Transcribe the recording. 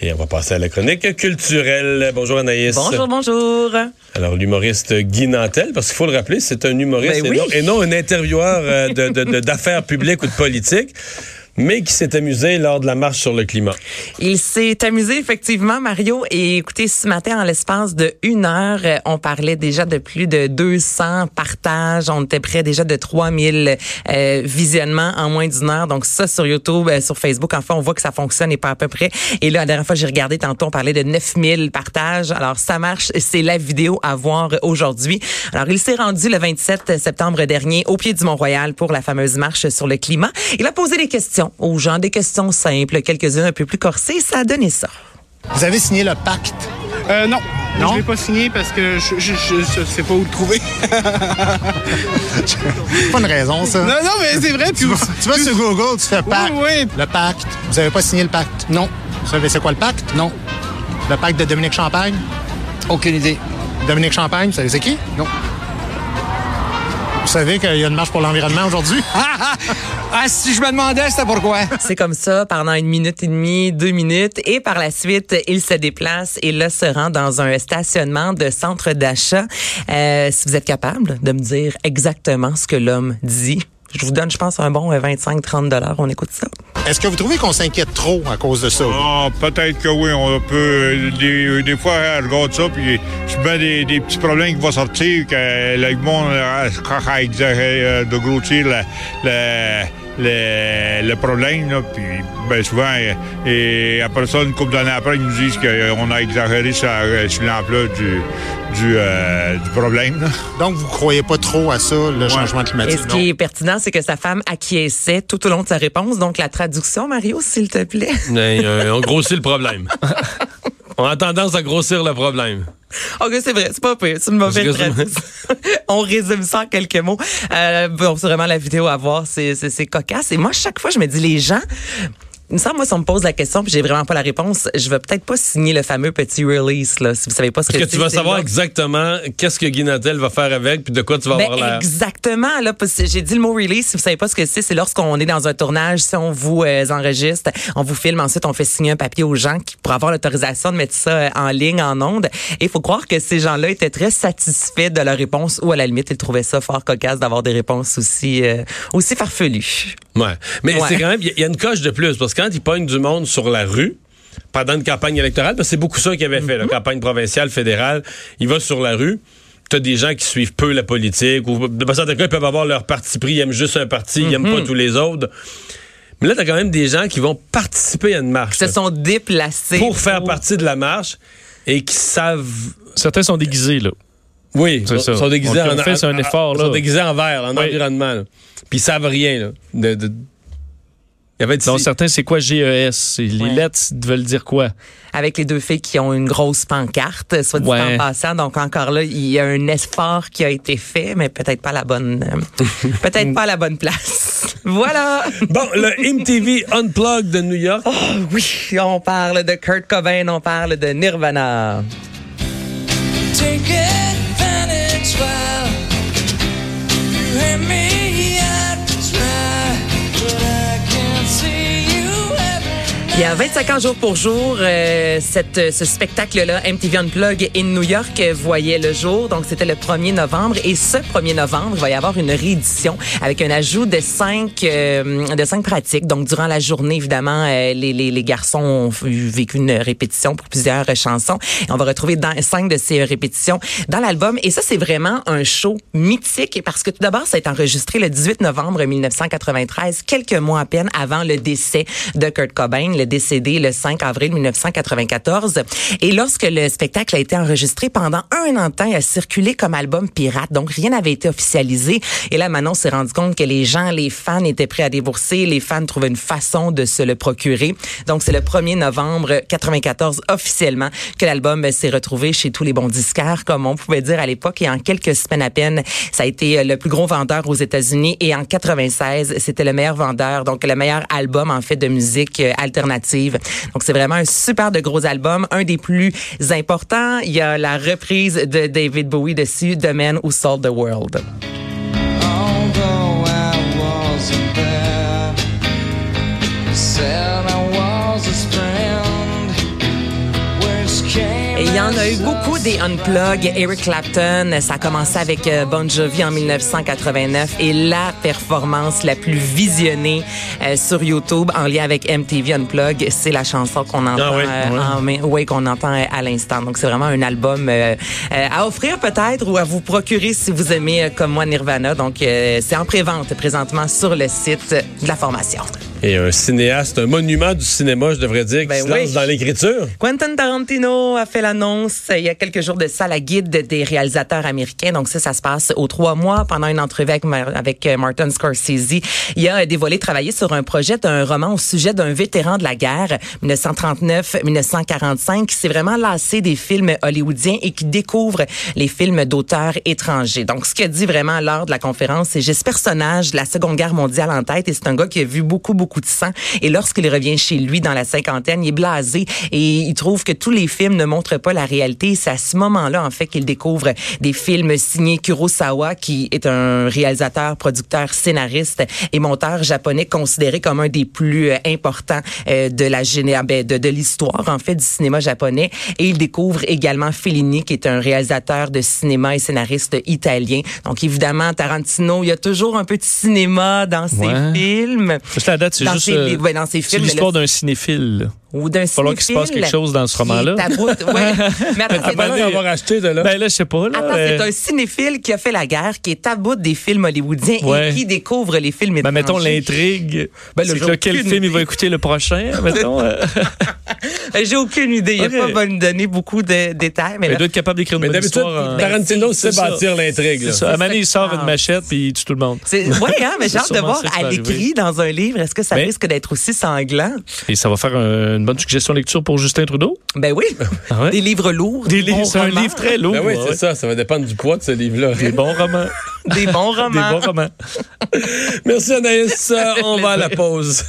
Et on va passer à la chronique culturelle. Bonjour Anaïs. Bonjour, bonjour. Alors l'humoriste Guy Nantel, parce qu'il faut le rappeler, c'est un humoriste Ben oui. et, non, et non un intervieweur euh, de- de- de- d'affaires publiques ou de politique, mais qui s'est amusé lors de la marche sur le climat. Il s'est amusé effectivement, Mario. Et écoutez, ce matin, en l'espace de une heure, euh, on parlait déjà de plus de 200 partages. On était près déjà de 3000 euh, visionnements en moins d'une heure. Donc ça, sur YouTube, euh, sur Facebook, enfin, on voit que ça fonctionne et pas à peu près. Et là, la dernière fois, j'ai regardé tantôt, on parlait de 9000 partages. Alors ça marche. C'est la vidéo à voir aujourd'hui. Alors, il s'est rendu le 27 septembre dernier au pied du Mont-Royal pour la fameuse marche sur le climat. Il a posé des questions aux gens, des questions simples, quelques-unes un peu plus corsées. Ça a donné ça. Vous avez signé le pacte? Euh, non. Non? Je l'ai pas signé parce que je, je, je, je sais pas où le trouver. C'est pas une raison, ça. non, non, mais c'est vrai. Tu vas, tu vas sur Google, tu fais pacte. Oui, oui. Le pacte. Vous avez pas signé le pacte? Non, Vous savez c'est quoi le pacte? non, Le pacte de Dominique Champagne? aucune idée. Dominique Champagne, vous savez c'est qui? Non. Vous savez qu'il y a une marche pour l'environnement aujourd'hui? Ah, si je me demandais, c'était pourquoi? C'est comme ça pendant une minute et demie, deux minutes. Et par la suite, il se déplace et là se rend dans un stationnement de centre d'achat. Euh, si vous êtes capable de me dire exactement ce que l'homme dit, je vous donne, je pense, un bon 25-30 dollars. On écoute ça. Est-ce que vous trouvez qu'on s'inquiète trop à cause de ça? Ah, peut-être que oui, on peut. Des, des fois, je regarde ça, puis je mets des, des petits problèmes qui vont sortir, que le monde euh, a exagéré euh, de grossir le, le, le, le problème, là, puis ben, souvent, euh, et après ça, une couple d'années après, ils nous disent qu'on a exagéré sur, euh, sur l'ampleur du, du, euh, du problème. là. Donc, vous croyez pas trop à ça, le changement Et climatique? ce non? qui est pertinent, c'est que sa femme acquiesçait tout au long de sa réponse. Donc, la traduction, Mario, s'il te plaît. Mais, euh, on grossit le problème. on a tendance à grossir le problème. OK, c'est vrai, c'est pas pire, c'est une mauvaise Parce que- traduction. On résume ça en quelques mots. Euh, bon, c'est vraiment la vidéo à voir, c'est cocasse. Et moi, chaque fois, je me dis, les gens, il me semble, moi, si on me pose la question puis j'ai vraiment pas la réponse, je vais peut-être pas signer le fameux petit release, là, si vous savez pas ce Parce que, que tu vas savoir là. exactement qu'est-ce que Guy Nantel va faire avec, puis de quoi tu vas Ben, avoir l'air. exactement. Là, parce que j'ai dit le mot release. Si vous savez pas ce que c'est, c'est lorsqu'on est dans un tournage, si on vous euh, enregistre, on vous filme, ensuite on fait signer un papier aux gens qui pour avoir l'autorisation de mettre ça euh, en ligne, en onde. Et il faut croire que ces gens-là étaient très satisfaits de leur réponse ou à la limite ils trouvaient ça fort cocasse d'avoir des réponses aussi euh, aussi farfelues. Ouais. Mais Ouais. c'est quand même, il y a- il y, a une coche de plus, parce que quand ils pognent du monde sur la rue, pendant une campagne électorale, parce que c'est beaucoup ça qu'ils avaient fait, la Mm-hmm. campagne provinciale, fédérale, ils vont sur la rue, t'as des gens qui suivent peu la politique, ou certains cas, ils peuvent avoir leur parti pris, ils aiment juste un parti, ils Mm-hmm. aiment pas tous les autres. Mais là, t'as quand même des gens qui vont participer à une marche. Se là, sont déplacés pour faire partie de la marche et qui savent... Certains sont déguisés, là. Oui, C'est ils ça. sont déguisés en... fait, c'est un effort, Ils là. sont déguisés en vert, en Oui. environnement. là. Puis ils savent rien, là. De, de- Il y avait Donc, certains, c'est quoi GES? C'est- Les Ouais. lettres veulent dire quoi? avec les deux filles qui ont une grosse pancarte, soit dit Ouais. en passant. Donc encore là, il y a un effort qui a été fait, mais peut-être pas à la bonne, euh, peut-être pas à la bonne place. voilà. Bon, le MTV Unplugged de New York. Oh oui, on parle de Kurt Cobain, on parle de Nirvana. Take Il y a 25 ans jour pour jour, euh, cette, ce spectacle-là, MTV Unplug in New York, voyait le jour. Donc, c'était le 1er novembre. Et ce 1er novembre, il va y avoir une réédition avec un ajout de cinq, euh, de cinq pratiques. Donc, durant la journée, évidemment, euh, les, les, les garçons ont vécu une répétition pour plusieurs chansons. Et on va retrouver cinq de ces répétitions dans l'album. Et ça, c'est vraiment un show mythique parce que tout d'abord, ça a été enregistré le 18 novembre 1993, quelques mois à peine avant le décès de Kurt Cobain, décédé le 5 avril 1994. Et lorsque le spectacle a été enregistré pendant un an il a circulé comme album pirate. Donc, rien n'avait été officialisé. Et là, Manon s'est rendu compte que les gens, les fans étaient prêts à débourser. Les fans trouvaient une façon de se le procurer. Donc, c'est le 1er novembre 94 officiellement que l'album s'est retrouvé chez tous les bons disquaires, comme on pouvait dire à l'époque. Et en quelques semaines à peine, ça a été euh, le plus gros vendeur aux États-Unis. Et en 96, c'était le meilleur vendeur, donc le meilleur album en fait de musique euh, Donc c'est vraiment un super de gros album, un des plus importants. Il y a la reprise de David Bowie dessus, The Man Who Sold the World. Y en a eu beaucoup des unplug. Eric Clapton, ça a commencé avec euh, Bon Jovi en 1989 et la performance la plus visionnée euh, sur YouTube en lien avec MTV Unplug, c'est la chanson qu'on entend, Ah oui, euh, oui, qu'on entend euh, à l'instant. Donc c'est vraiment un album euh, euh, à offrir peut-être ou à vous procurer si vous aimez comme moi Nirvana. Donc euh, c'est en prévente présentement sur le site de la formation. Et un cinéaste, un monument du cinéma, je devrais dire, qui Ben se lance oui. dans l'écriture. Quentin Tarantino a fait l'annonce euh, il y a quelques jours de ça, la guide des réalisateurs américains. Donc ça, ça se passe aux trois mois pendant une entrevue avec, avec euh, Martin Scorsese. Il a dévoilé travailler sur un projet d'un roman au sujet d'un vétéran de la guerre 1939-1945 qui s'est vraiment lassé des films hollywoodiens et qui découvre les films d'auteurs étrangers. Donc ce qu'il a dit vraiment lors de la conférence, c'est j'ai ce personnage de la Seconde Guerre mondiale en tête et c'est un gars qui a vu beaucoup beaucoup de sang et lorsqu'il revient chez lui dans la cinquantaine, il est blasé et il trouve que tous les films ne montrent pas la réalité. C'est à ce moment-là en fait qu'il découvre des films signés Kurosawa qui est un réalisateur, producteur, scénariste et monteur japonais considéré comme un des plus euh, importants euh, de la géné- ben, de, de l'histoire en fait du cinéma japonais et il découvre également Fellini qui est un réalisateur de cinéma et scénariste italien. Donc évidemment Tarantino, il y a toujours un peu de cinéma dans ses Ouais. films. La date, Dans juste ses euh, livres, ouais, dans ses c'est films, mais l'histoire d'un cinéphile. Ou d'un va falloir qu'il se passe cinéphile quelque chose dans ce roman-là. ouais. Mais attends, d'avoir acheté de là. Ben là, je sais pas. Là, Attends, euh, c'est un cinéphile qui a fait la guerre, qui est à bout des films hollywoodiens Ouais. et qui découvre les films ben, mettons étrangers. l'intrigue. Ben, c'est que quel film il va écouter le prochain, mettons. euh? Euh, J'ai aucune idée. Il Ok. n'a pas me donner beaucoup de détails. Mais il là, doit être capable d'écrire une Mais bonne d'habitude, histoire. en- Tarantino C'est sait bâtir l'intrigue. À un il sort une machette puis il tue tout le monde. ouais, hein, mais j'ai hâte de voir à va l'écrit dans un livre. Est-ce que ça Ben- risque d'être aussi sanglant? Et ça va faire un- une bonne suggestion de lecture pour Justin Trudeau? Ben oui. Ah ouais? Des livres lourds. Des livres, c'est un livre très lourd. Ben oui, ouais. c'est ça. Ça va dépendre du poids de ce livre-là. Des bons romans. Des bons Des romans. bons romans. Merci Anaïs. On va à la pause.